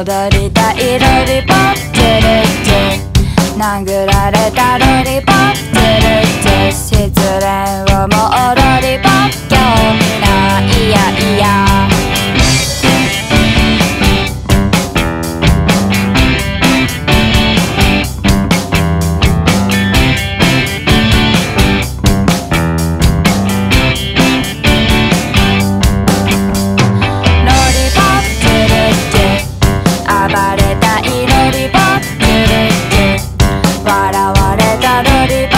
踊りたいロリポッチ殴られたロリポ started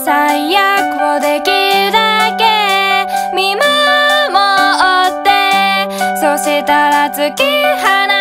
最悪をできるだけ見守ってそしたら突き放